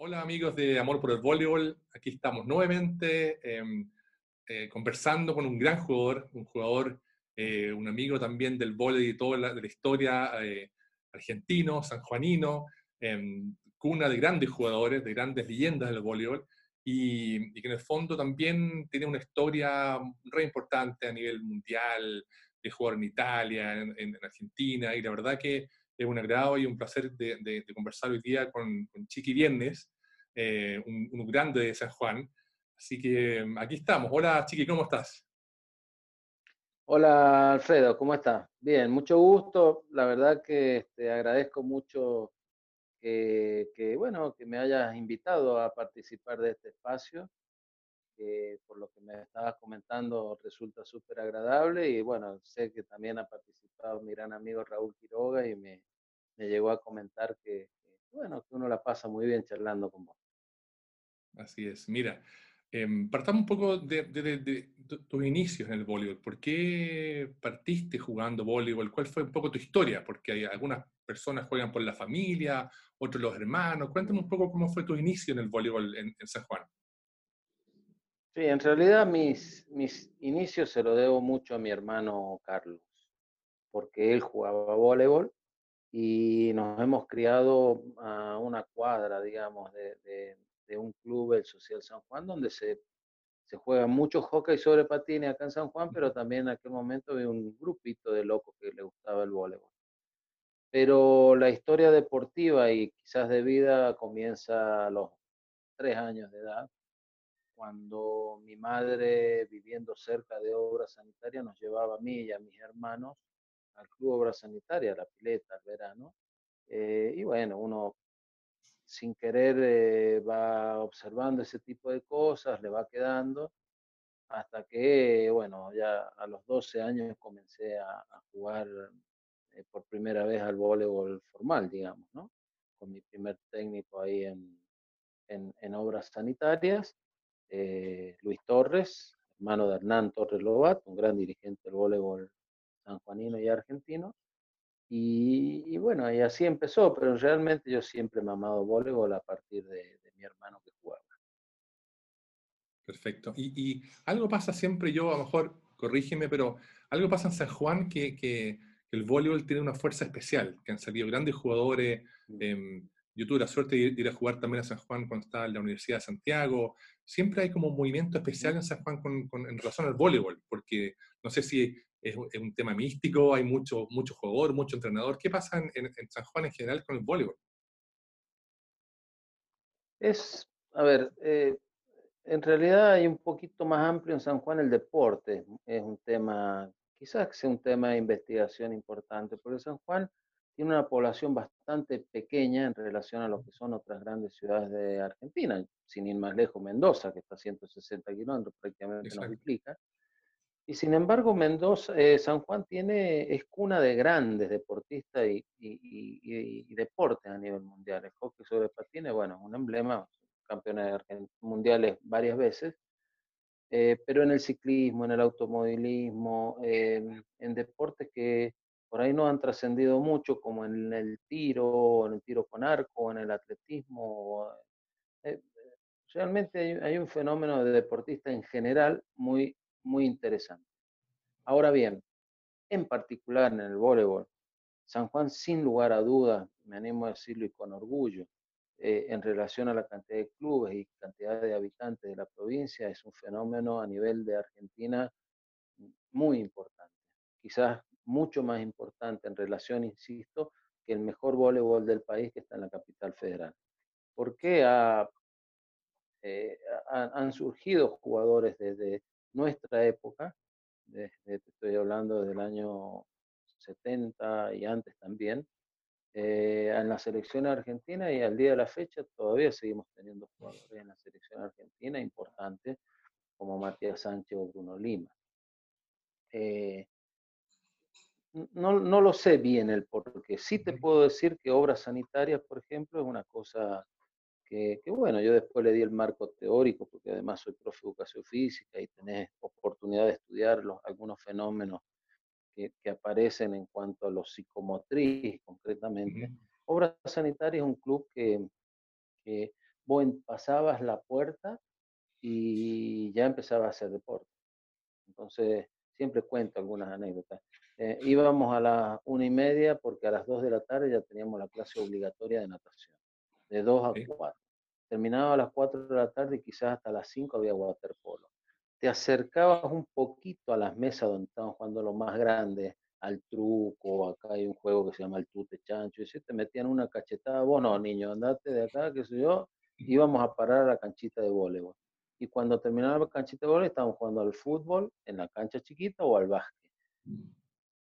Hola amigos de Amor por el Voleibol, aquí estamos nuevamente em, eh, conversando con un gran jugador, un jugador, eh, un amigo también del voleibol y toda la, de la historia eh, argentino, sanjuanino, em, cuna de grandes jugadores, de grandes leyendas del voleibol, y, y, que en el fondo también tiene una historia re importante a nivel mundial, de jugar en Italia, en, en Argentina, y la verdad que es un agrado y un placer de, conversar hoy día con, Chiqui Viernes, eh, un, grande de San Juan. Así que mm, aquí estamos. Hola Chiqui, ¿cómo estás? Hola Alfredo, ¿cómo estás? Bien, mucho gusto. La verdad que te este, agradezco mucho que, bueno, que me hayas invitado a participar de este espacio. Que por lo que me estabas comentando resulta súper agradable y bueno, sé que también ha participado mi gran amigo Raúl Quiroga y me, me llegó a comentar que, que, bueno, que uno la pasa muy bien charlando con vos. Así es. Mira, eh, partamos un poco de, de, de, de, tus inicios en el voleibol. ¿Por qué partiste jugando voleibol? ¿Cuál fue un poco tu historia? Porque hay algunas personas juegan por la familia, otros los hermanos. Cuéntame un poco cómo fue tu inicio en el voleibol en, en San Juan. Sí, en realidad mis, mis inicios se lo debo mucho a mi hermano Carlos, porque él jugaba voleibol y nos hemos criado a una cuadra, digamos, de, de, de, un club, el Social San Juan, donde se, se juega mucho hockey sobre patines acá en San Juan, pero también en aquel momento había un grupito de locos que le gustaba el voleibol. Pero la historia deportiva y quizás de vida comienza a los tres años de edad, cuando mi madre, viviendo cerca de obra sanitaria, nos llevaba a mí y a mis hermanos al Club Obra Sanitaria, a la pileta, al verano. Eh, y bueno, uno sin querer eh, va observando ese tipo de cosas, le va quedando, hasta que, bueno, ya a los 12 años comencé a, a jugar eh, por primera vez al voleibol formal, digamos, ¿no? Con mi primer técnico ahí en, en, en obras sanitarias, eh, Luis Torres, hermano de Hernán Torres Lobat, un gran dirigente del voleibol sanjuanino y argentino. Y, y, bueno, y así empezó, pero realmente yo siempre me he amado voleibol a partir de, de mi hermano que jugaba. Perfecto. Y, y, algo pasa siempre, yo a lo mejor, corrígeme, pero algo pasa en San Juan que, que, que el voleibol tiene una fuerza especial, que han salido grandes jugadores. Eh, yo tuve la suerte de ir, de ir, a jugar también a San Juan cuando estaba en la Universidad de Santiago. Siempre hay como un movimiento especial en San Juan con, con, en relación al voleibol, porque no sé si es, es, un tema místico, hay mucho, mucho jugador, mucho entrenador. ¿Qué pasa en, en, en San Juan en general con el voleibol? Es, a ver, eh, en realidad hay un poquito más amplio en San Juan el deporte. Es un tema, quizás sea un tema de investigación importante, porque San Juan tiene una población bastante pequeña en relación a lo que son otras grandes ciudades de Argentina, sin ir más lejos, Mendoza, que está a 160 kilómetros, prácticamente Exacto. nos duplica. Y sin embargo, Mendoza, eh, San Juan tiene, es cuna de grandes deportistas y, y, y, y, deportes a nivel mundial. El hockey sobre patines, bueno, es un emblema, campeones mundiales varias veces, eh, pero en el ciclismo, en el automovilismo, eh, en deportes que por ahí no han trascendido mucho, como en el tiro, en el tiro con arco, en el atletismo. Eh, realmente hay, hay un fenómeno de deportista en general muy muy interesante. Ahora bien, en particular en el voleibol, San Juan sin lugar a dudas, me animo a decirlo y con orgullo, eh, en relación a la cantidad de clubes y cantidad de habitantes de la provincia, es un fenómeno a nivel de Argentina muy importante. Quizás mucho más importante en relación, insisto, que el mejor voleibol del país que está en la capital federal. ¿Por qué ha, eh, han surgido jugadores desde nuestra época, desde, estoy hablando del año 70 y antes también, eh, en la selección argentina y al día de la fecha todavía seguimos teniendo jugadores en la selección argentina importantes como Matías Sánchez o Bruno Lima. Eh, no, no, lo sé bien el porqué. Sí te puedo decir que obras sanitarias, por ejemplo, es una cosa que, que, bueno, yo después le di el marco teórico, porque además soy profe de educación física y tenés oportunidad de estudiar los, algunos fenómenos que, que, aparecen en cuanto a los psicomotriz concretamente. Obras Sanitarias es un club que, que vos pasabas la puerta y ya empezaba a hacer deporte. Entonces, siempre cuento algunas anécdotas. Eh, íbamos a las una y media porque a las dos de la tarde ya teníamos la clase obligatoria de natación, de dos a cuatro. Terminaba a las cuatro de la tarde y quizás hasta las cinco había waterpolo. Te acercabas un poquito a las mesas donde estaban jugando los más grandes, al truco, acá hay un juego que se llama el tute chancho, y si te metían una cachetada, vos no, niño, andate de acá, qué sé yo, íbamos a parar a la canchita de voleibol. Y cuando terminaba la canchita de voleibol, estábamos jugando al fútbol en la cancha chiquita o al básquet.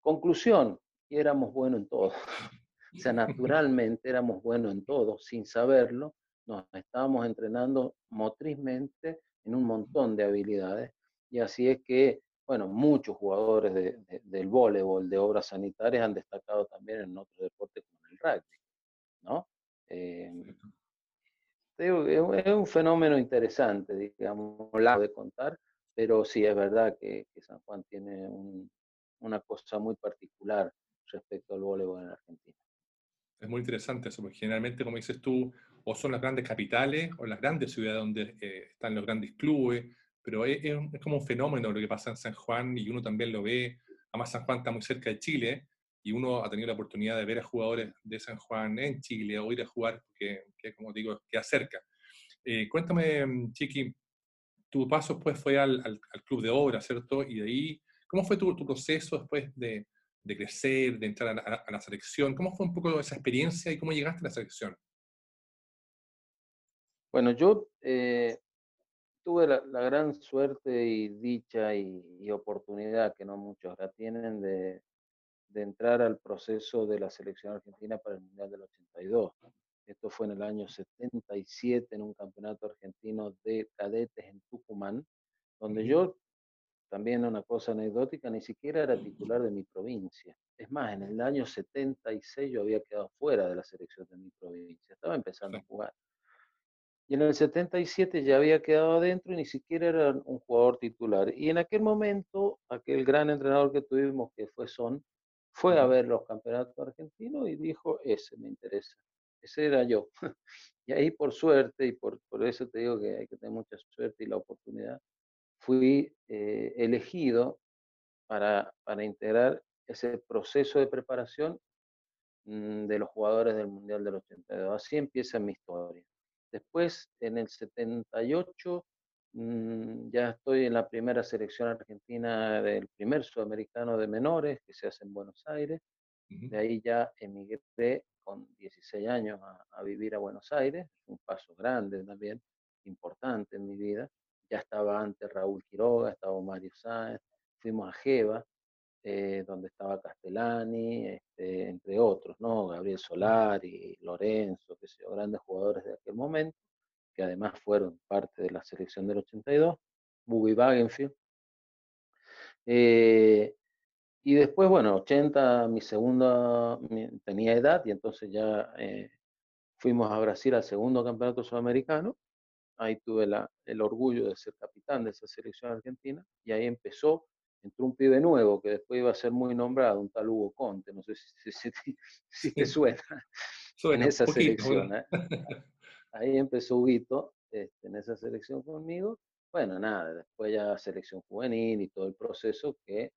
Conclusión, y éramos buenos en todo. O sea, naturalmente éramos buenos en todo, sin saberlo, nos estábamos entrenando motrizmente en un montón de habilidades. Y así es que bueno, muchos jugadores del voleibol, de obras sanitarias, han destacado también en otros deportes como el rugby, ¿no? Eh, es un fenómeno interesante, digamos, largo de contar, pero sí es verdad que, San Juan tiene una cosa muy particular respecto al voleibol en Argentina. Es muy interesante eso, porque generalmente, como dices tú, o son las grandes capitales o las grandes ciudades donde eh, están los grandes clubes, pero es, como un fenómeno lo que pasa en San Juan y uno también lo ve. Además, San Juan está muy cerca de Chile y uno ha tenido la oportunidad de ver a jugadores de San Juan en Chile o ir a jugar, que, como digo, queda cerca. Eh, cuéntame, mm, Chiqui, tu paso después fue al, al, club de obra, ¿cierto? Y de ahí, ¿cómo fue tu, tu proceso después de, de, crecer, de entrar a, la selección? ¿Cómo fue un poco esa experiencia y cómo llegaste a la selección? Bueno, yo eh, tuve la, gran suerte y dicha y, oportunidad que no muchos la tienen de, entrar al proceso de la selección argentina para el Mundial del 82. Esto fue en el año 77 en un campeonato argentino de cadetes en Tucumán, donde yo, también una cosa anecdótica, ni siquiera era titular de mi provincia. Es más, en el año 76 yo había quedado fuera de la selección de mi provincia, estaba empezando a jugar. Y en el 77 ya había quedado adentro y ni siquiera era un jugador titular. Y en aquel momento, aquel gran entrenador que tuvimos, que fue Son, fue a ver los campeonatos argentinos y dijo, ese me interesa. Ese era yo. y ahí por suerte, y por, por eso te digo que hay que tener mucha suerte y la oportunidad, fui eh, elegido para, para integrar ese proceso de preparación mm, de los jugadores del Mundial del 82. Así empieza mi historia. Después, en el 78, mm, ya estoy en la primera selección argentina del primer sudamericano de menores que se hace en Buenos Aires. De ahí ya emigré con 16 años a, vivir a Buenos Aires, un paso grande también, importante en mi vida. Ya estaba antes Raúl Quiroga, estaba Mario Sáenz, fuimos a Jeva, eh, donde estaba Castellani, este, entre otros, ¿no? Gabriel Solari, Lorenzo, que sé grandes jugadores de aquel momento, que además fueron parte de la selección del 82, Buggy Wagenfield. Y después, bueno, 80, mi segunda, tenía edad y entonces ya eh, fuimos a Brasil al segundo campeonato sudamericano. Ahí tuve la, el orgullo de ser capitán de esa selección argentina y ahí empezó entró un pibe nuevo que después iba a ser muy nombrado, un tal Hugo Conte, no sé si, te suena, en esa selección. ¿eh? Ahí empezó Huguito este, en esa selección conmigo. Bueno, nada, después ya selección juvenil y todo el proceso que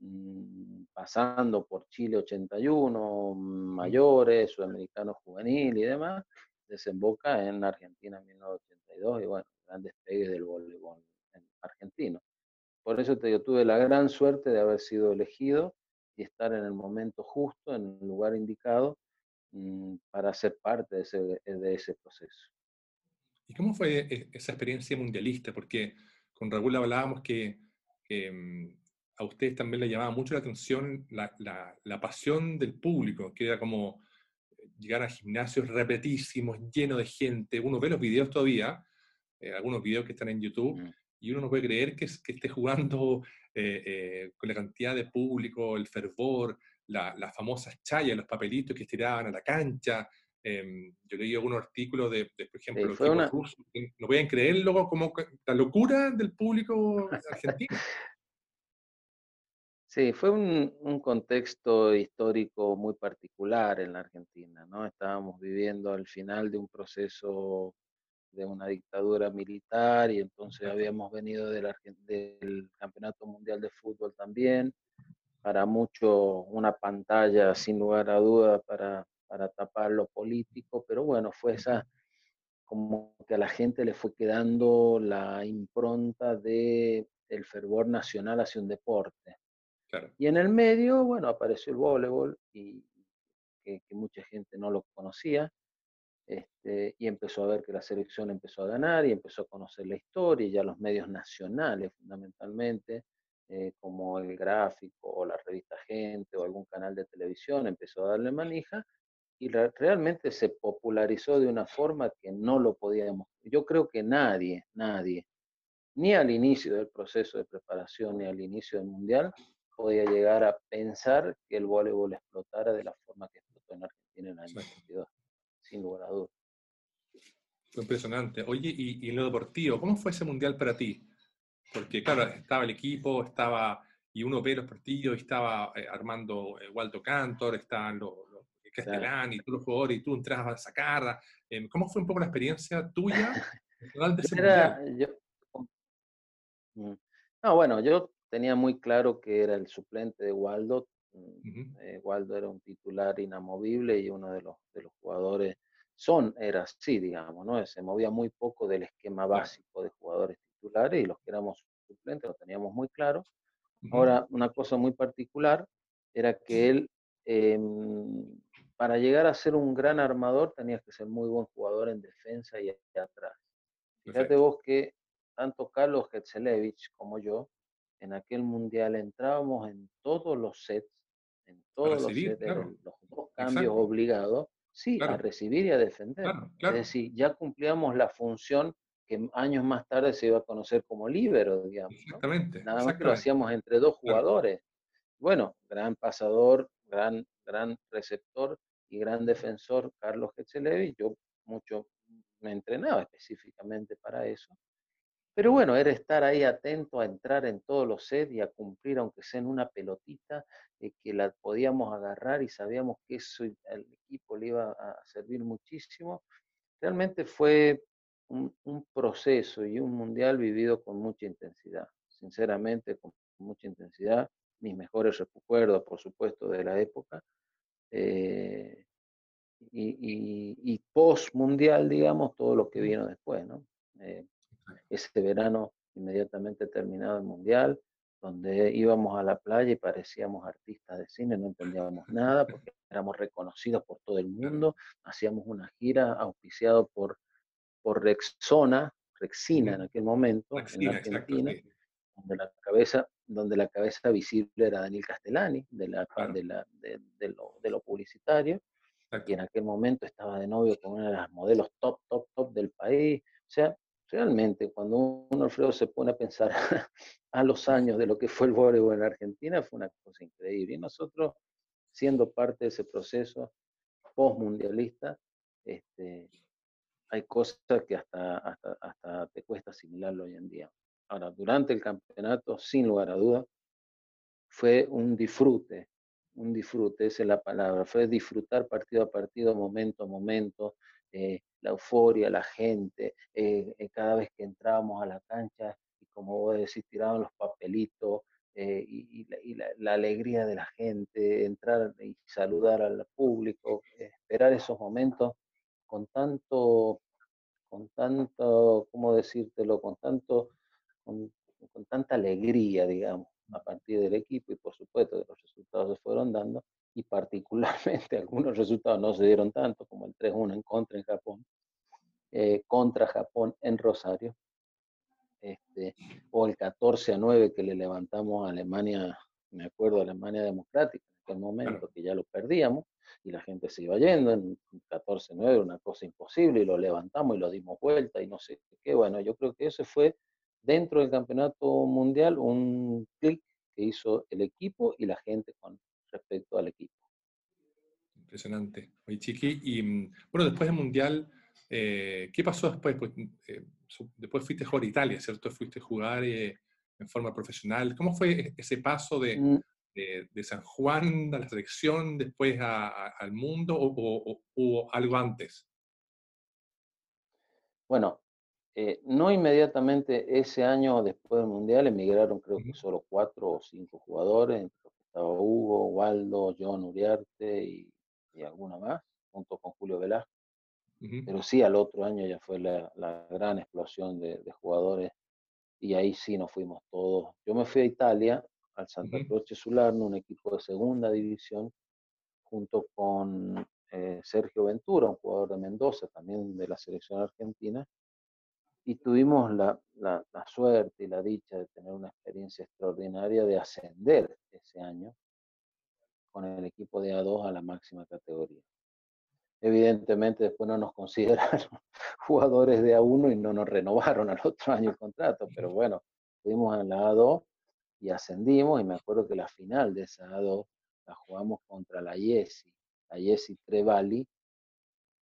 mm, pasando por Chile 81, mayores, sudamericano juvenil y demás, desemboca en Argentina en 1982 y bueno, gran despegue del voleibol argentino. Por eso te digo, tuve la gran suerte de haber sido elegido y estar en el momento justo, en el lugar indicado, mm, para ser parte de ese, de ese proceso. ¿Y cómo fue e, esa experiencia mundialista? Porque con Raúl hablábamos que, mm, a ustedes también le llamaba mucho la atención la, la, pasión del público, que era como llegar a gimnasios repetísimos, llenos de gente. Uno ve los videos todavía, eh, algunos videos que están en YouTube, mm y uno no puede creer que, que esté jugando eh, eh, con la cantidad de público, el fervor, las famosas chayas, los papelitos que estiraban a la cancha. Em, yo leí algunos artículos de, por ejemplo, los una... rusos, no pueden creerlo, como la locura del público argentino. Sí, fue un, un, contexto histórico muy particular en la Argentina, ¿no? Estábamos viviendo al final de un proceso una dictadura militar y entonces habíamos venido del, del Campeonato Mundial de Fútbol también, para mucho una pantalla sin lugar a duda para, para tapar lo político, pero bueno, fue esa como que a la gente le fue quedando la impronta de el fervor nacional hacia un deporte. Y en el medio, bueno, apareció el voleibol y que, mucha gente no lo conocía. Este, y empezó a ver que la selección empezó a ganar y empezó a conocer la historia y ya los medios nacionales fundamentalmente, eh, como el gráfico o la revista Gente o algún canal de televisión, empezó a darle manija y realmente se popularizó de una forma que no lo podíamos. Yo creo que nadie, nadie, ni al inicio del proceso de preparación ni al inicio del Mundial, podía llegar a pensar que el voleibol explotara de la forma que explotó en Argentina en el año 22, sin lugar a dudas. Impresionante. Oye, y, y lo deportivo, ¿cómo fue ese mundial para ti? Porque, claro, estaba el equipo, estaba, y uno ve los partidos, y estaba eh, armando eh, Waldo Cantor, estaban los, Castellán, y tú los jugadores, y tú entrabas a sacar. Eh, ¿Cómo fue un poco la experiencia tuya de ese mundial? Mm, no, bueno, yo tenía muy claro que era el suplente de Waldo. Mm, eh, Waldo era un titular inamovible y uno de los, de los jugadores, son, era así, digamos, ¿no? Se movía muy poco del esquema básico de jugadores titulares y los que éramos suplentes lo teníamos muy claro. Ahora, una cosa muy particular era que él, em, para llegar a ser un gran armador, tenías que ser muy buen jugador en defensa y atrás. Fíjate vos que tanto Carlos Getzelevich como yo en aquel mundial entrábamos en todos los sets, en todos los sets, los dos cambios obligados, sí, a recibir y a defender. Es decir, ya cumplíamos la función que años más tarde se iba a conocer como líbero, digamos. Exactamente. Nada más que lo hacíamos entre dos jugadores. Bueno, gran pasador, gran, gran receptor y gran defensor Carlos Getzelevi. Yo mucho me entrenaba específicamente para eso. Pero bueno, era estar ahí atento a entrar en todos los sets y a cumplir, aunque sea en una pelotita, eh, que la podíamos agarrar y sabíamos que eso al equipo le iba a servir muchísimo. Realmente fue un, proceso y un mundial vivido con mucha intensidad, sinceramente, con mucha intensidad. Mis mejores recuerdos, por supuesto, de la época. Eh, y, y, post mundial, digamos, todo lo que vino después, ¿no? Eh, ese verano inmediatamente terminado el mundial, donde íbamos a la playa y parecíamos artistas de cine, no entendíamos nada porque éramos reconocidos por todo el mundo, hacíamos una gira auspiciado por, por Rexona, Rexina en aquel momento, en Argentina, donde la cabeza donde la cabeza visible era Daniel Castellani, de, la, de, la, de, lo, de, lo, publicitario, y en aquel momento estaba de novio con una de las modelos top, top, top del país. O sea, realmente cuando uno, Alfredo, se pone a pensar a los años de lo que fue el voleibol en Argentina, fue una cosa increíble. Y nosotros, siendo parte de ese proceso postmundialista, este, hay cosas que hasta, hasta, hasta te cuesta asimilarlo hoy en día. Ahora, durante el campeonato, sin lugar a duda, fue un disfrute, un disfrute, esa es la palabra, fue disfrutar partido a partido, momento a momento, eh, la euforia, la gente, eh, eh, cada vez que entrábamos a la cancha y como vos decís, tiraban los papelitos y, la, alegría de la gente, entrar y saludar al público, esperar esos momentos con tanto, con tanto, ¿cómo decírtelo? Con tanto, con, tanta alegría, digamos, a partir del equipo y por supuesto de los resultados se fueron dando y particularmente algunos resultados no se dieron tanto, como el 3-1 en contra en Japón, eh, contra Japón en Rosario, este, o el 14-9 que le levantamos a Alemania, me acuerdo, Alemania Democrática, en aquel momento que ya lo perdíamos y la gente se iba yendo, en 14-9 una cosa imposible y lo levantamos y lo dimos vuelta y no sé qué, bueno, yo creo que ese fue dentro del campeonato mundial un clic que hizo el equipo y la gente con, respecto al equipo. Impresionante. Oye, Chiqui, y mm, bueno, después del Mundial, eh, ¿qué pasó después? Pues, eh, después fuiste a jugar a Italia, ¿cierto? Fuiste a jugar eh, en forma profesional. ¿Cómo fue e-, ese paso de, mm. de, San Juan a la selección, después al mundo o, o, algo antes? Bueno, no inmediatamente ese año después del Mundial emigraron creo que solo cuatro o cinco jugadores, estaba Hugo, Waldo, John Uriarte y, alguna más, junto con Julio Velasco. Pero sí, al otro año ya fue la, gran explosión de, jugadores y ahí sí nos fuimos todos. Yo me fui a Italia, al Santa Croce Sularno, un equipo de segunda división, junto con eh, Sergio Ventura, un jugador de Mendoza, también de la selección argentina, y tuvimos la, la, suerte y la dicha de tener una experiencia extraordinaria de ascender ese año con el equipo de A2 a la máxima categoría. Evidentemente después no nos consideraron jugadores de A1 y no nos renovaron al otro año el contrato, pero bueno, fuimos en la A2 y ascendimos y me acuerdo que la final de esa A2 la jugamos contra la Yesi, la Yesi Trevali,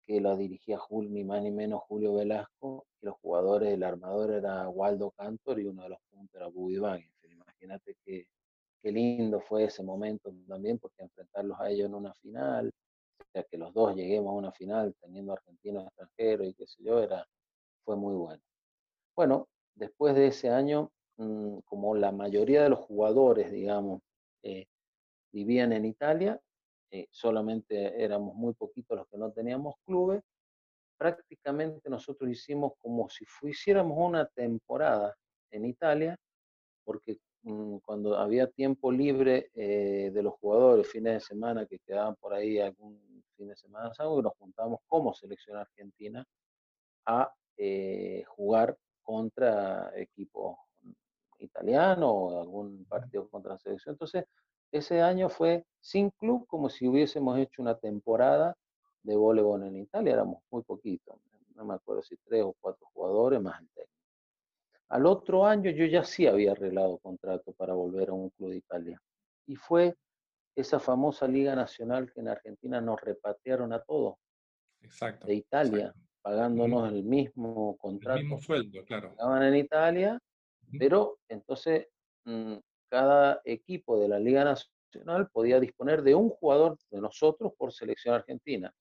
que la dirigía ni más ni menos Julio Velasco, y los jugadores, el armador era Waldo Cantor y uno de los puntos era Bubiván. Imagínate qué, qué lindo fue ese momento también, porque enfrentarlos a ellos en una final, o que los dos lleguemos a una final teniendo argentinos extranjeros y qué sé yo, era, fue muy bueno. Bueno, después de ese año, mm, como la mayoría de los jugadores, digamos, eh, vivían en Italia, eh, solamente éramos muy poquitos los que no teníamos clubes, prácticamente nosotros hicimos como si hiciéramos una temporada en Italia, porque mm, cuando había tiempo libre eh, de los jugadores, fines de semana que quedaban por ahí algún fin de semana, nos juntamos como selección argentina a eh, jugar contra equipos italianos o algún partido contra la selección. Entonces, ese año fue sin club, como si hubiésemos hecho una temporada de voleibol en Italia, éramos muy poquitos, no me acuerdo si tres o cuatro jugadores más el técnico. Al otro año yo ya sí había arreglado contrato para volver a un club de Italia. Y fue esa famosa Liga Nacional que en Argentina nos repatriaron a todos. Exacto. De Italia, pagándonos el mismo contrato. El mismo sueldo, claro. Estaban en Italia, pero entonces mm, cada equipo de la Liga Nacional podía disponer de un jugador de nosotros por selección argentina.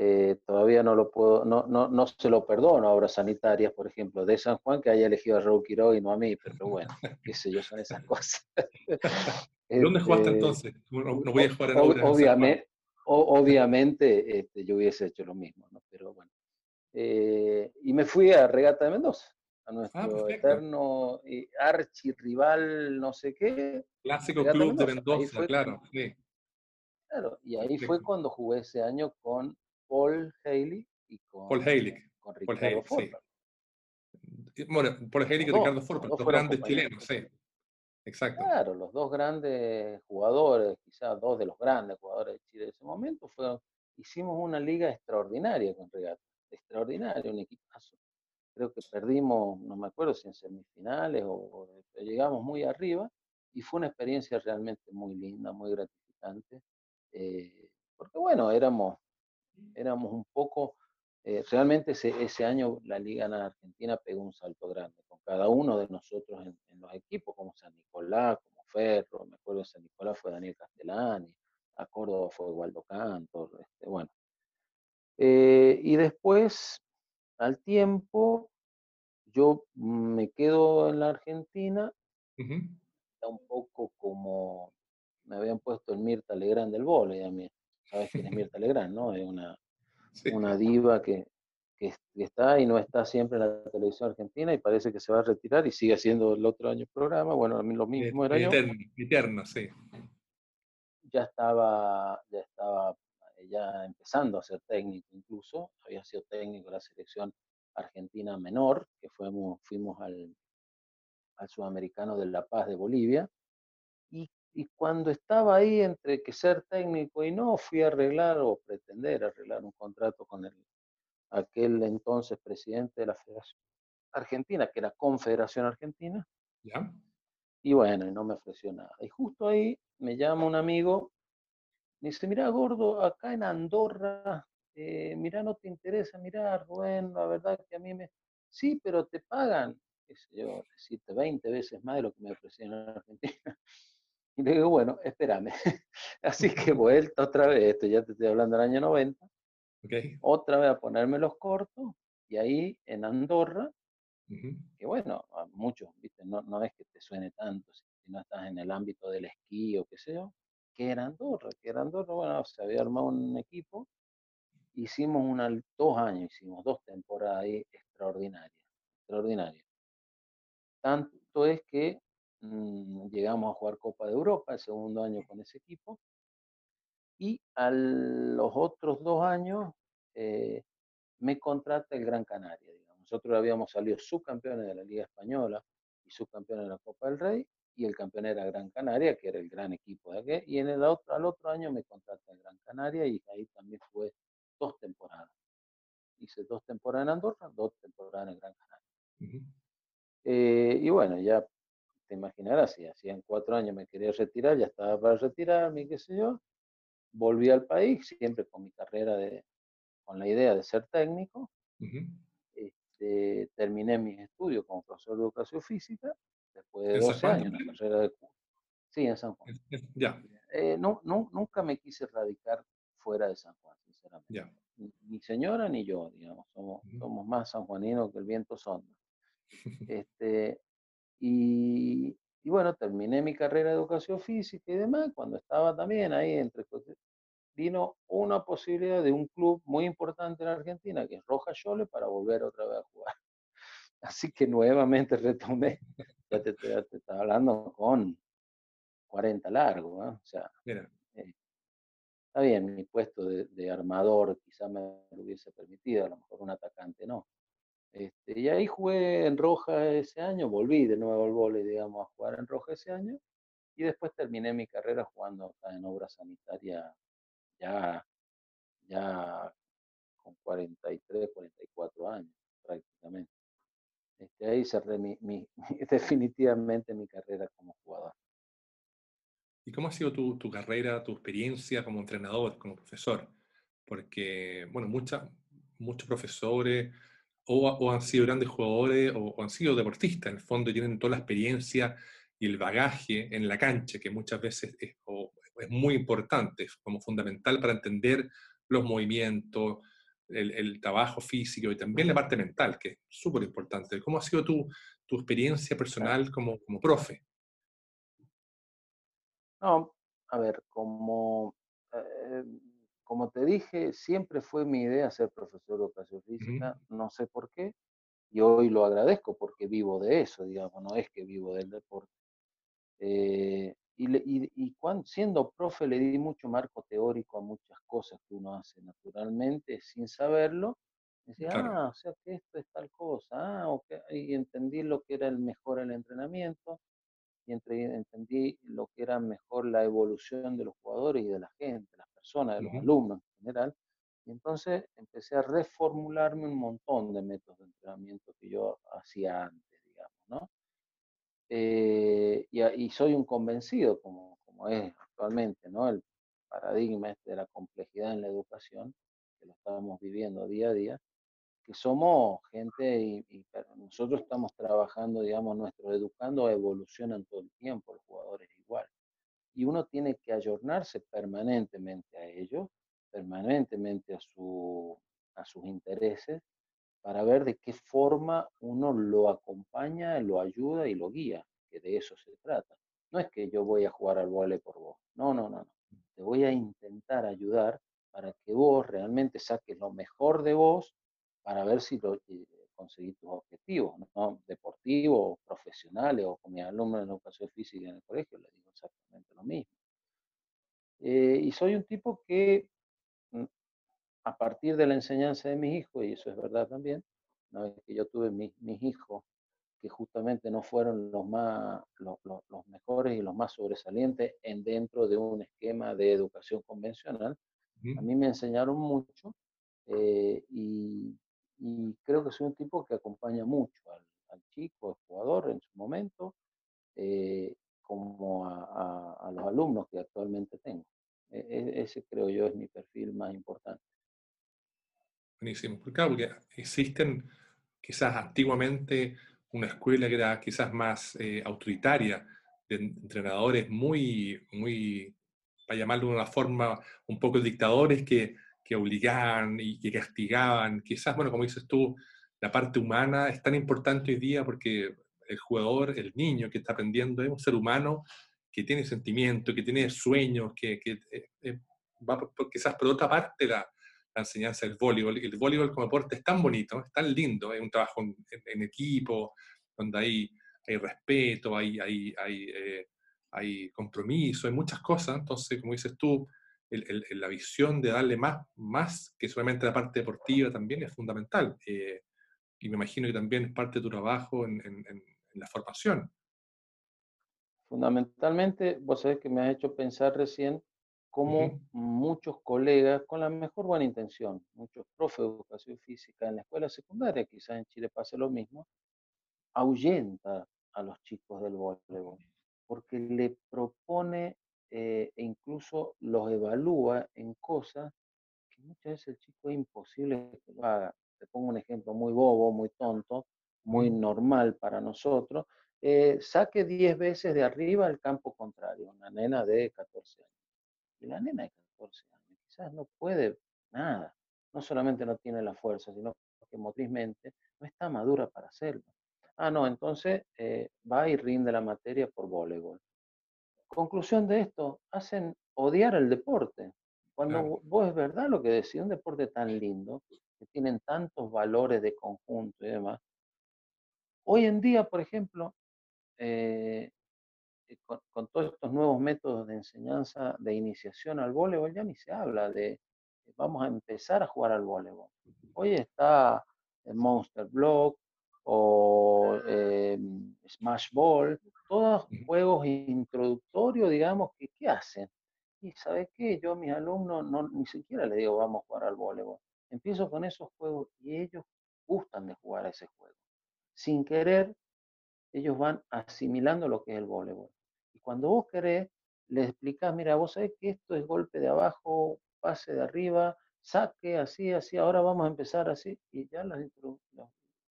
Eh, todavía no lo puedo, no, no, no, se lo perdono a obras sanitarias, por ejemplo, de San Juan que haya elegido a Raúl Quiroga y no a mí, pero bueno, qué sé yo, son esas cosas. ¿Dónde jugaste este, entonces? No, voy a jugar en obviamente, obviamente este, yo hubiese hecho lo mismo, ¿no? pero bueno. Eh, y me fui a Regata de Mendoza a ah, nuestro eterno eh, archirrival, no sé qué. Clásico Club de Mendoza, claro. Claro, y ahí fue cuando jugué ese año con Paul Haley y con, Paul Haley. con Ricardo Paul Sí. Bueno, Paul Haley y Ricardo Ford, los, grandes chilenos, sí. Exacto. Claro, los dos grandes jugadores, quizás dos de los grandes jugadores de Chile de ese momento, fue, hicimos una liga extraordinaria con Regata, extraordinaria, un equipazo creo que perdimos, no me acuerdo si en semifinales o, llegamos muy arriba, y fue una experiencia realmente muy linda, muy gratificante, eh, porque bueno, éramos, éramos un poco, eh, realmente ese, ese, año la Liga en Argentina pegó un salto grande, con cada uno de nosotros en, los equipos, como San Nicolás, como Ferro, me acuerdo de San Nicolás fue Daniel Castellani, a Córdoba fue Waldo Cantor, este, bueno. Eh, y después al tiempo, yo me quedo en la Argentina, un poco como me habían puesto el Mirta Legrand del vole a mí. ¿Sabes quién es Mirta Legrand, no? Es una, una diva que, que, está y no está siempre en la televisión argentina y parece que se va a retirar y sigue haciendo el otro año el programa. Bueno, a mí lo mismo era yo. Eterno, sí. Ya estaba, ya estaba ya empezando a ser técnico incluso, había sido técnico de la selección argentina menor, que fuimos, fuimos al, al Sudamericano de La Paz de Bolivia, y, y, cuando estaba ahí entre que ser técnico y no, fui a arreglar o pretender arreglar un contrato con el, aquel entonces presidente de la Federación Argentina, que era Confederación Argentina. ¿Ya? Y bueno, no me ofreció nada. Y justo ahí me llama un amigo me dice, mira, gordo, acá en Andorra, eh, mira, no te interesa, mira, Rubén, la verdad que a mí me... Sí, pero te pagan, qué sé yo, decirte 20 veces más de lo que me ofrecían en Argentina. Y le digo, bueno, espérame. Así que vuelta otra vez, esto ya te estoy hablando del año 90, okay. otra vez a ponerme los cortos, Y ahí en Andorra, que bueno, a muchos, ¿viste? No, no es que te suene tanto si no estás en el ámbito del esquí o qué sé yo, que era Andorra, que era Andorra, bueno, se había armado un equipo, hicimos una, dos años, hicimos dos temporadas ahí extraordinarias, extraordinarias. Tanto es que mm, llegamos a jugar Copa de Europa el segundo año con ese equipo, y a los otros dos años eh, me contrata el Gran Canaria. Digamos. Nosotros habíamos salido subcampeones de la Liga Española y subcampeones de la Copa del Rey, y el campeón era Gran Canaria, que era el gran equipo de aquel, y en el otro, al otro año me contrata el Gran Canaria y ahí también fue dos temporadas. Hice dos temporadas en Andorra, dos temporadas en Gran Canaria. Eh, y bueno, ya te imaginarás, si hacían cuatro años me quería retirar, ya estaba para retirarme, qué sé yo. Volví al país, siempre con mi carrera de, con la idea de ser técnico. este, terminé mis estudios como profesor de educación física después de 12 años, la carrera de Sí, en San Juan. Ya. Eh, no, no, nunca me quise radicar fuera de San Juan, sinceramente. Ya. Ni, señora ni yo, digamos, somos, somos más sanjuaninos que el viento sonda. este, y, y, bueno, terminé mi carrera de educación física y demás, cuando estaba también ahí entre vino una posibilidad de un club muy importante en Argentina, que es Roja Chole, para volver otra vez a jugar. Así que nuevamente retomé ya te, estaba hablando con 40 largo, ¿no? O sea, eh, está bien, mi puesto de, armador quizá me lo hubiese permitido, a lo mejor un atacante no. Este, y ahí jugué en Roja ese año, volví de nuevo al vole, digamos, a jugar en Roja ese año, y después terminé mi carrera jugando acá en obra sanitaria ya, ya con 43, 44 años prácticamente. Este, ahí cerré mi, definitivamente mi carrera como jugador. ¿Y cómo ha sido tu, tu, carrera, tu experiencia como entrenador, como profesor? Porque, bueno, mucha, muchos profesores o, han sido grandes jugadores o, han sido deportistas, en el fondo tienen toda la experiencia y el bagaje en la cancha, que muchas veces es, es muy importante, es como fundamental para entender los movimientos, el, trabajo físico y también la parte mental, que es súper importante. ¿Cómo ha sido tu, tu experiencia personal como, como profe? No, a ver, como, como te dije, siempre fue mi idea ser profesor de educación física, no sé por qué, y hoy lo agradezco porque vivo de eso, digamos, no es que vivo del deporte. Eh, y, cuando, siendo profe le di mucho marco teórico a muchas cosas que uno hace naturalmente sin saberlo. Decía, ah, o sea que esto es tal cosa, ah, y entendí lo que era el mejor el entrenamiento, y entendí lo que era mejor la evolución de los jugadores y de la gente, las personas, de los alumnos en general. Y entonces empecé a reformularme un montón de métodos de entrenamiento que yo hacía antes, digamos, ¿no? Eh, y, soy un convencido, como, como es actualmente, ¿no? El paradigma este de la complejidad en la educación, que lo estamos viviendo día a día, que somos gente y, nosotros estamos trabajando, digamos, nuestros educando evolucionan todo el tiempo, los jugadores igual. Y uno tiene que ayornarse permanentemente a ellos, permanentemente a, su, a sus intereses, para ver de qué forma uno lo acompaña, lo ayuda y lo guía, que de eso se trata. No es que yo voy a jugar al vole por vos, no, no, no, no. Te voy a intentar ayudar para que vos realmente saques lo mejor de vos para ver si lo, eh, conseguís tus objetivos, ¿no? deportivos, profesionales o con mis alumnos en educación física en el colegio, les digo exactamente lo mismo. Eh, y soy un tipo que mm, a partir de la enseñanza de mis hijos, y eso es verdad también, una vez que yo tuve mis, hijos, que justamente no fueron los, más, los, mejores y los más sobresalientes en dentro de un esquema de educación convencional, a mí me enseñaron mucho eh, y, creo que soy un tipo que acompaña mucho al, chico, al jugador en su momento, eh, como a, los alumnos que actualmente tengo. E, e, ese creo yo es mi perfil más importante. Buenísimo. Porque, claro, porque existen quizás antiguamente una escuela que era quizás más eh, autoritaria, de entrenadores muy, muy, para llamarlo de una forma, un poco dictadores que, que obligaban y que castigaban. Quizás, bueno, como dices tú, la parte humana es tan importante hoy día porque el jugador, el niño que está aprendiendo es un ser humano que tiene sentimientos, que tiene sueños, que, que eh, eh, va quizás por otra parte la, la, enseñanza del voleibol. El voleibol como deporte es tan bonito, es tan lindo, es un trabajo en, equipo, donde hay, hay respeto, hay, hay, hay, eh, hay, compromiso, hay muchas cosas. Entonces, como dices tú, el, la visión de darle más, más que solamente la parte deportiva también es fundamental. y me imagino que también es parte de tu trabajo en, en, en la formación. Fundamentalmente, vos sabés que me has hecho pensar recién cómo muchos colegas, con la mejor buena intención, muchos profes de educación física en la escuela secundaria, quizás en Chile pase lo mismo, ahuyenta a los chicos del voleibol, porque le propone eh, e incluso los evalúa en cosas que muchas veces el chico es imposible que lo haga. Te pongo un ejemplo muy bobo, muy tonto, muy normal para nosotros, eh, saque 10 veces de arriba el campo contrario, una nena de 14 años. Y la nena de 14 años quizás no puede nada, no solamente no tiene la fuerza, sino que motrizmente no está madura para hacerlo. Ah, no, entonces eh, va y rinde la materia por voleibol. Conclusión de esto, hacen odiar el deporte. Cuando vos es verdad lo que decís, un deporte tan lindo, que tienen tantos valores de conjunto y demás. Hoy en día, por ejemplo, eh, eh, con, todos estos nuevos métodos de enseñanza, de iniciación al voleibol, ya ni se habla de vamos a empezar a jugar al voleibol. Hoy está el Monster Block o em, Smash Ball, todos juegos introductorios, digamos, que ¿qué hacen? Y ¿sabes qué? Yo a mis alumnos no, ni siquiera les digo vamos a jugar al voleibol. Empiezo con esos juegos y ellos gustan de jugar a ese juego. Sin querer, ellos van asimilando lo que es el voleibol. Y cuando vos querés, les explicás, mira, vos sabés que esto es golpe de abajo, pase de arriba, saque, así, así, ahora vamos a empezar así, y ya los,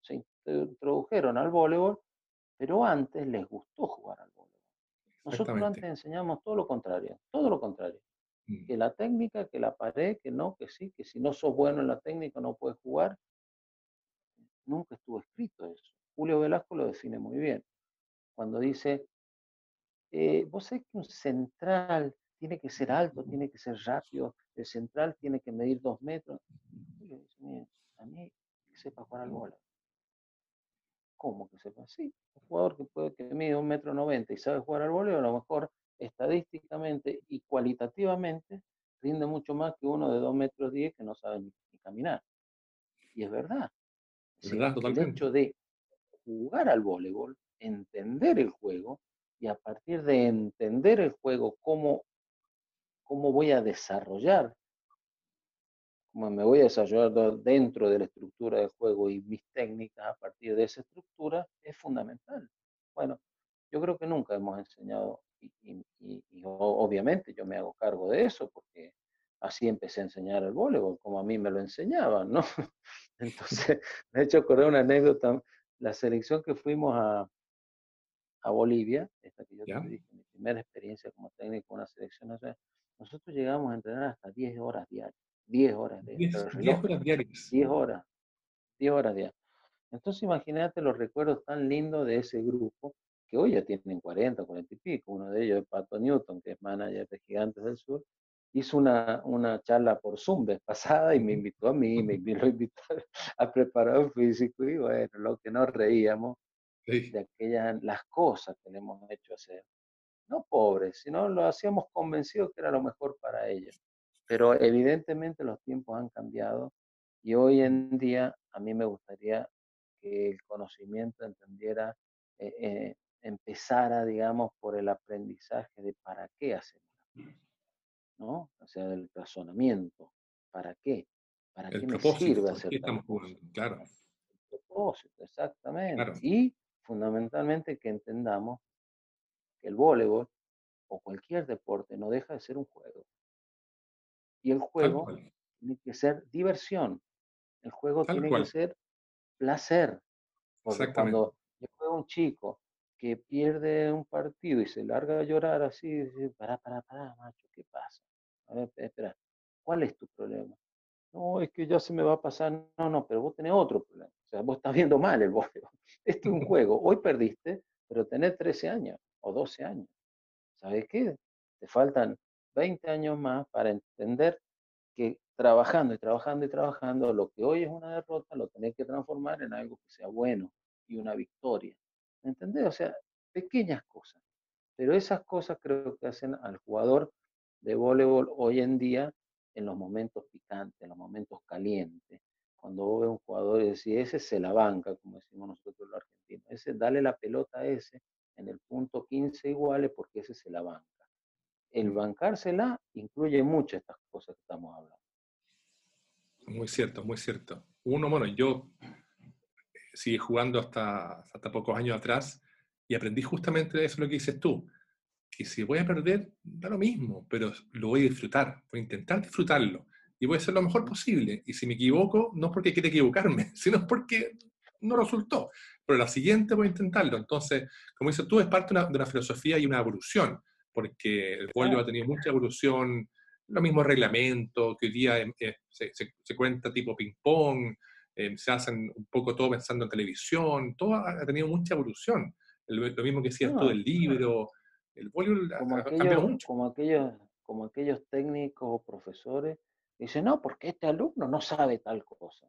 se introdujeron al voleibol, pero antes les gustó jugar al voleibol. Nosotros antes enseñamos todo lo contrario, todo lo contrario. Mm. Que la técnica, que la pared, que no, que sí, que si no sos bueno en la técnica no puedes jugar. Nunca estuvo escrito eso. Julio Velasco lo define muy bien. Cuando dice, eh, vos sabés que un central tiene que ser alto, tiene que ser rápido, el central tiene que medir dos metros. Julio dice, a mí que sepa jugar al bola. ¿Cómo que sepa? Sí, un jugador que puede que mide un metro noventa y sabe jugar al bola, a lo mejor estadísticamente y cualitativamente rinde mucho más que uno de dos metros diez que no sabe ni, caminar. Y es verdad. Es verdad, el hecho de jugar al voleibol, entender el juego y a partir de entender el juego, cómo, cómo voy a desarrollar, cómo me voy a desarrollar dentro de la estructura del juego y mis técnicas a partir de esa estructura, es fundamental. Bueno, yo creo que nunca hemos enseñado, y, obviamente yo me hago cargo de eso, porque así empecé a enseñar el voleibol, como a mí me lo enseñaban, ¿no? Entonces, de hecho, acordé una anécdota la selección que fuimos a, a Bolivia, esta que yo te dije, mi primera experiencia como técnico en una selección nosotros llegamos a entrenar hasta 10 horas diarias. 10 horas, de, 10, horas diarias. 10 horas. 10 horas diarias. Entonces imagínate los recuerdos tan lindos de ese grupo, que hoy ya tienen 40, 40 y pico. Uno de ellos es Pato Newton, que es manager de Gigantes del Sur, hizo una, una charla por Zoom vez pasada y me invitó a mí, me, lo invitó a preparar físico y bueno, lo que nos reíamos de aquellas, las cosas que le hemos hecho hacer. No pobres, sino lo hacíamos convencidos que era lo mejor para ellos. Pero evidentemente los tiempos han cambiado y hoy en día a mí me gustaría que el conocimiento entendiera, eh, eh, empezara, digamos, por el aprendizaje de para qué hacemos ¿no? O sea, del razonamiento. ¿Para qué? ¿Para qué me sirve hacer estamos Claro. El propósito, exactamente. Y fundamentalmente que entendamos que el voleibol o cualquier deporte no deja de ser un juego. Y el juego tiene que ser diversión. El juego tiene que ser placer. Porque cuando yo juego un chico que pierde un partido y se larga a llorar así, dice, para, para, para, macho, ¿qué pasa? A ver, espera, ¿cuál es tu problema? No, es que ya se me va a pasar. No, no, pero vos tenés otro problema. O sea, vos estás viendo mal el voleibol. Esto es un juego. Hoy perdiste, pero tenés 13 años o 12 años. ¿Sabes qué? Te faltan 20 años más para entender que trabajando y trabajando y trabajando, lo que hoy es una derrota, lo tenés que transformar en algo que sea bueno y una victoria. ¿Me entendés? O sea, pequeñas cosas. Pero esas cosas creo que hacen al jugador de voleibol hoy en día en los momentos picantes, en los momentos calientes. Cuando vos ves un jugador y decís, ese se la banca, como decimos nosotros los argentinos, ese dale la pelota a ese en el punto 15 iguales porque ese se la banca. El bancársela incluye muchas estas cosas que estamos hablando. Muy cierto, muy cierto. Uno, bueno, yo sigue jugando hasta, hasta pocos años atrás y aprendí justamente eso lo que dices tú, que si voy a perder, da lo mismo, pero lo voy a disfrutar, voy a intentar disfrutarlo y voy a hacer lo mejor posible. Y si me equivoco, no es porque quiera equivocarme, sino porque no resultó. Pero la siguiente voy a intentarlo. Entonces, como dices tú, es parte de una, filosofía y una evolución, porque el pueblo ha tenido mucha evolución, lo mismo reglamento, que hoy día eh, eh, se, se, cuenta tipo ping-pong, eh, se hacen un poco todo pensando en televisión, todo ha, tenido mucha evolución. lo mismo que decías todo el libro, el voleibol como ha, aquellos, mucho. Como aquellos, como aquellos técnicos o profesores dicen, no, porque este alumno no sabe tal cosa.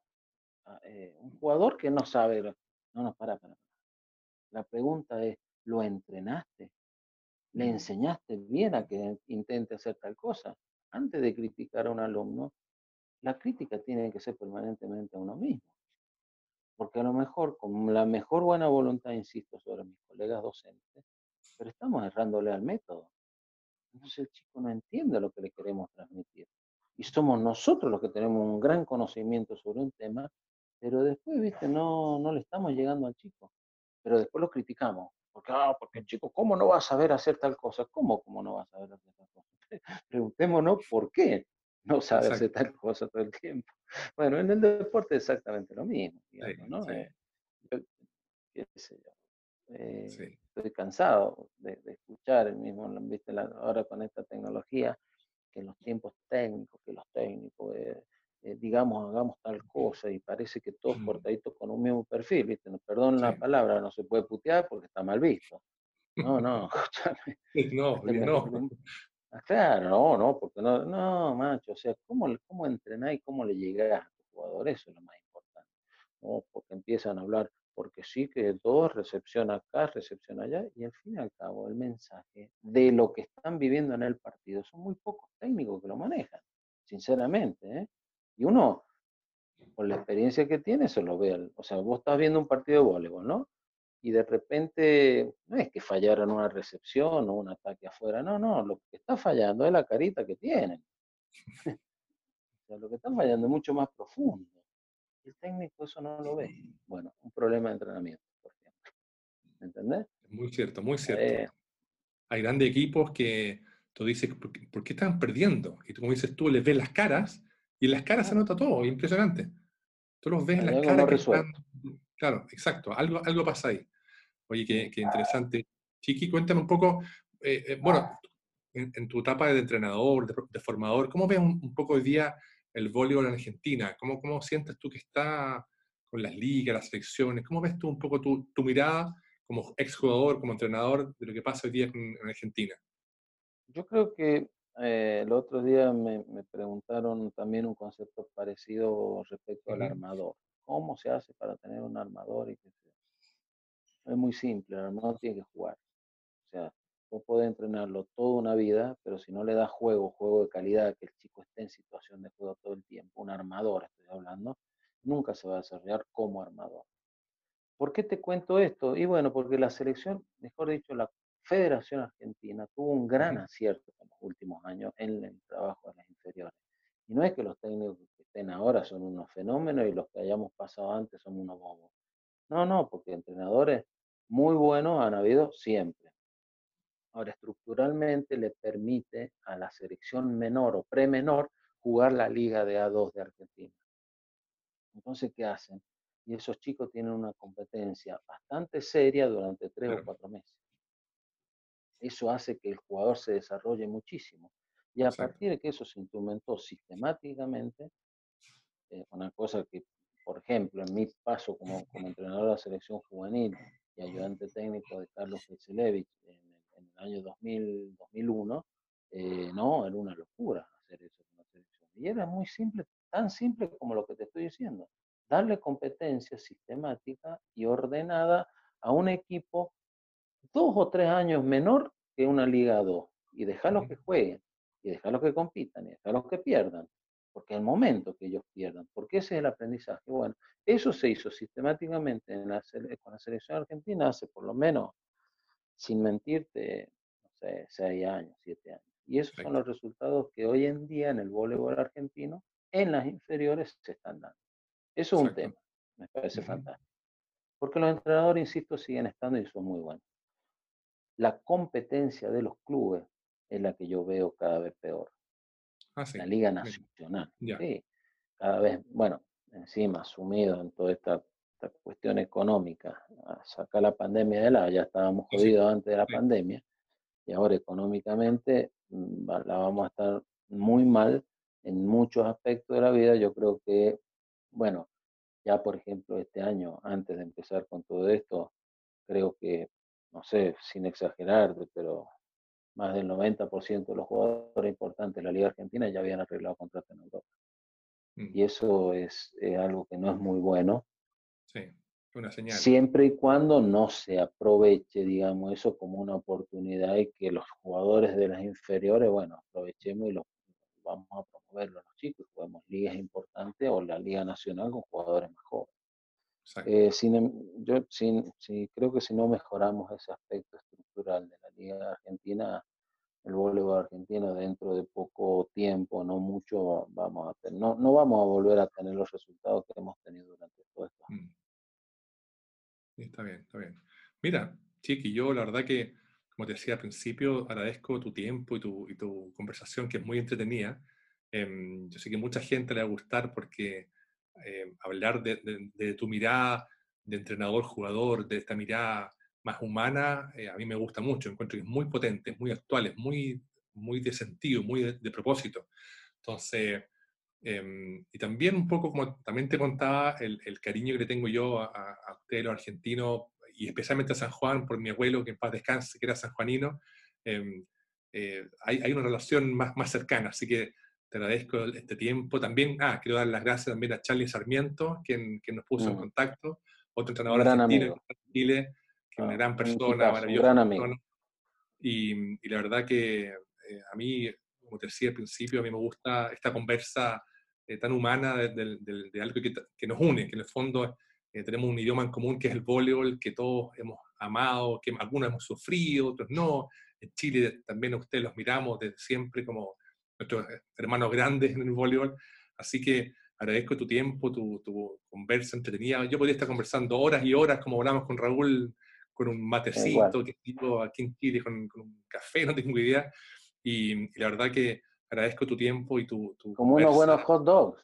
Ah, un jugador que no sabe, no, no, para, para. La pregunta es, ¿lo entrenaste? ¿Le enseñaste bien a que intente hacer tal cosa? Antes de criticar a un alumno, la crítica tiene que ser permanentemente a uno mismo. Porque a lo mejor, con la mejor buena voluntad, insisto, sobre mis colegas docentes, pero estamos errándole al método. Entonces el chico no entiende lo que le queremos transmitir. Y somos nosotros los que tenemos un gran conocimiento sobre un tema, pero después, viste, no, no le estamos llegando al chico. Pero después lo criticamos. Porque, ah, porque chico, ¿cómo no va a saber hacer tal cosa? ¿Cómo, cómo no va a saber hacer tal cosa? Preguntémonos por qué no sabe hacer tal cosa todo el tiempo. Bueno, en el deporte es exactamente lo mismo, digamos, ¿no? Eh, qué sé yo. Eh, estoy cansado de, escuchar el mismo, ¿viste? ahora con esta tecnología, que los tiempos técnicos, que los técnicos, eh, digamos, hagamos tal cosa y parece que todos cortaditos con un mismo perfil, ¿viste? Perdón la palabra, no se puede putear porque está mal visto. No, no, escúchame. No, este, no. Ah, claro, no, no, porque no, no, macho, o sea, ¿cómo, cómo entrenás y cómo le llegás a tu jugador? Eso es lo más importante. ¿no? Porque empiezan a hablar, porque sí que dos, recepción acá, recepción allá, y al fin y al cabo el mensaje de lo que están viviendo en el partido son muy pocos técnicos que lo manejan, sinceramente. ¿eh? Y uno, con la experiencia que tiene, se lo ve. O sea, vos estás viendo un partido de voleibol, ¿no? y de repente no es que fallaron una recepción o un ataque afuera, no, no, lo que está fallando es la carita que tienen. o sea, lo que está fallando es mucho más profundo. El técnico eso no lo ve. Bueno, un problema de entrenamiento, por ejemplo. ¿Me entendés? Muy cierto, muy cierto. Eh. Hay grandes equipos que tú dices, ¿por qué, están perdiendo? Y tú, como dices tú, les ves las caras y en las caras se nota todo, impresionante. Tú los ves en las caras. Claro, exacto, algo, algo pasa ahí. Oye, qué, qué interesante. Chiqui, cuéntame un poco, eh, eh, bueno, en, tu etapa de entrenador, de, formador, ¿cómo ves un, poco hoy día el voleibol en Argentina? ¿Cómo, ¿Cómo sientes tú que está con las ligas, las selecciones? ¿Cómo ves tú un poco tu, tu mirada como exjugador, como entrenador, de lo que pasa hoy día en, Argentina? Yo creo que eh, el otro día me, me, preguntaron también un concepto parecido respecto al armador. ¿Cómo se hace para tener un armador? Y que Es muy simple, el armador tiene que jugar. O sea, vos podés entrenarlo toda una vida, pero si no le das juego, juego de calidad, que el chico esté en situación de juego todo el tiempo, un armador estoy hablando, nunca se va a desarrollar como armador. ¿Por qué te cuento esto? Y bueno, porque la selección, mejor dicho, la Federación Argentina tuvo un gran acierto en los últimos años en el trabajo de las inferiores. Y no es que los técnicos estén ahora son unos fenómenos y los que hayamos pasado antes son unos bobos. No, no, porque entrenadores muy buenos han habido siempre. Ahora, estructuralmente le permite a la selección menor o premenor jugar la liga de A2 de Argentina. Entonces, ¿qué hacen? Y esos chicos tienen una competencia bastante seria durante tres o cuatro meses. Eso hace que el jugador se desarrolle muchísimo. Y a partir de que eso se instrumentó sistemáticamente, eh, una cosa que, por ejemplo, en mi paso como, como entrenador de la selección juvenil y ayudante técnico de Carlos Pecelevich en, en, el año 2000, 2001, eh, no, era una locura hacer eso con la selección. Y era muy simple, tan simple como lo que te estoy diciendo. Darle competencia sistemática y ordenada a un equipo dos o tres años menor que una Liga 2 y dejarlos que jueguen y dejarlos que compitan y dejarlos que pierdan, porque es el momento que ellos pierdan, porque ese es el aprendizaje. Bueno, eso se hizo sistemáticamente en la, con la selección argentina hace por lo menos, sin mentirte, no sé, seis años, siete años. Y esos son los resultados que hoy en día en el voleibol argentino, en las inferiores, se están dando. Eso es un tema, me parece fantástico. Porque los entrenadores, insisto, siguen estando y son muy buenos. La competencia de los clubes es la que yo veo cada vez peor. Ah, la Liga Nacional. Sí, cada vez, bueno, encima sumido en toda esta, cuestión económica, sacar la pandemia de lado, ya estábamos jodidos antes de la pandemia, y ahora económicamente mm, la vamos a estar muy mal en muchos aspectos de la vida. Yo creo que, bueno, ya por ejemplo este año, antes de empezar con todo esto, creo que, no sé, sin exagerar, pero más del 90% de los jugadores importantes de la Liga Argentina ya habían arreglado contrato en Europa. Mm. Y eso es, algo que no es muy bueno. Sí, una señal. Siempre y cuando no se aproveche, digamos, eso como una oportunidad y que los jugadores de las inferiores, bueno, aprovechemos y los vamos a promoverlo a los chicos, juguemos ligas importantes o la Liga Nacional con jugadores más jóvenes. Eh, sin, em, yo sin, creo que si no mejoramos ese aspecto estructural de la Liga Argentina, el voleibol argentino dentro de poco tiempo, no mucho, vamos a tener, no, no vamos a volver a tener los resultados que hemos tenido durante todo esto. Mm. Está bien, está bien. Mira, Chiqui, yo la verdad que, como te decía al principio, agradezco tu tiempo y tu, y tu conversación, que es muy entretenida. Em, yo sé que mucha gente le va a gustar porque eh, hablar de, de, tu mirada de entrenador-jugador, de esta mirada más humana, eh, a mí me gusta mucho, encuentro que es muy potente, muy actual, es muy, muy de sentido, muy de, propósito. Entonces, em, y también un poco como también te contaba, el, el cariño que le tengo yo a, a, ustedes los argentinos, y especialmente a San Juan, por mi abuelo, que en paz descanse, que era sanjuanino, eh, hay, hay, una relación más, más cercana, así que te agradezco este tiempo. También, ah, quiero dar las gracias también a Charlie Sarmiento, quien, quien nos puso en mm. contacto, otro entrenador argentino de Chile, que es una ah, gran persona, maravillosa persona. Y, y, la verdad que eh, a mí, como te decía al principio, a mí me gusta esta conversa eh, tan humana de, de, algo que, que, nos une, que en el fondo eh, tenemos un idioma en común que es el voleibol, que todos hemos amado, que algunos hemos sufrido, otros no. En Chile también a ustedes los miramos desde siempre como nuestros hermanos grandes en el voleibol. Así que agradezco tu tiempo, tu, tu, conversa entretenida. Yo podría estar conversando horas y horas, como hablamos con Raúl, con un matecito, que aquí en Chile, con, con, un café, no tengo idea. Y, la verdad que agradezco tu tiempo y tu, tu Como unos buenos hot dogs.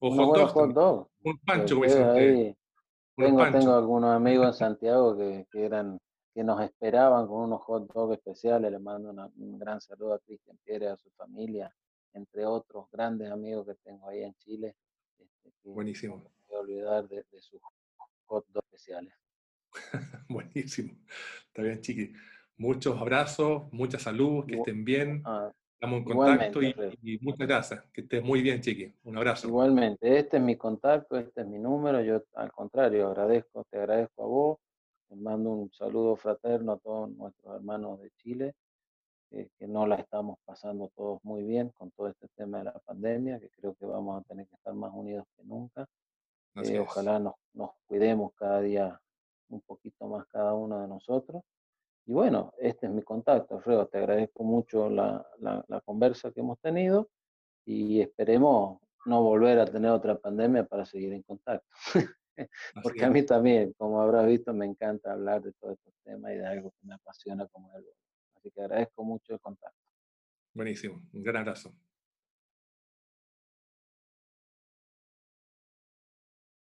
O hot dogs. Un pancho, como dicen Tengo, tengo algunos amigos en Santiago que, que eran que nos esperaban con unos hot dogs especiales. Le mando un gran saludo a Cristian Pierre, a su familia, entre otros grandes amigos que tengo ahí en Chile. Este, Buenísimo. No me voy a olvidar de, sus hot dogs especiales. Buenísimo. Está bien, Chiqui. Muchos abrazos, mucha salud, que estén bien. Ah, Estamos en contacto y, muchas gracias. Que estés muy bien, Chiqui. Un abrazo. Igualmente, este es mi contacto, este es mi número. Yo, al contrario, agradezco, te agradezco a vos les mando un saludo fraterno a todos nuestros hermanos de Chile, que no la estamos pasando todos muy bien con todo este tema de la pandemia, que creo que vamos a tener que estar más unidos que nunca. Eh, ojalá nos, nos cuidemos cada día un poquito más cada uno de nosotros. Y bueno, este es mi contacto, Alfredo. Te agradezco mucho la, la, la, conversa que hemos tenido y esperemos no volver a tener otra pandemia para seguir en contacto. Porque a mí también, como habrás visto, me encanta hablar de todos estos temas y de algo que me apasiona como el Así que agradezco mucho el contacto. Buenísimo, un gran abrazo.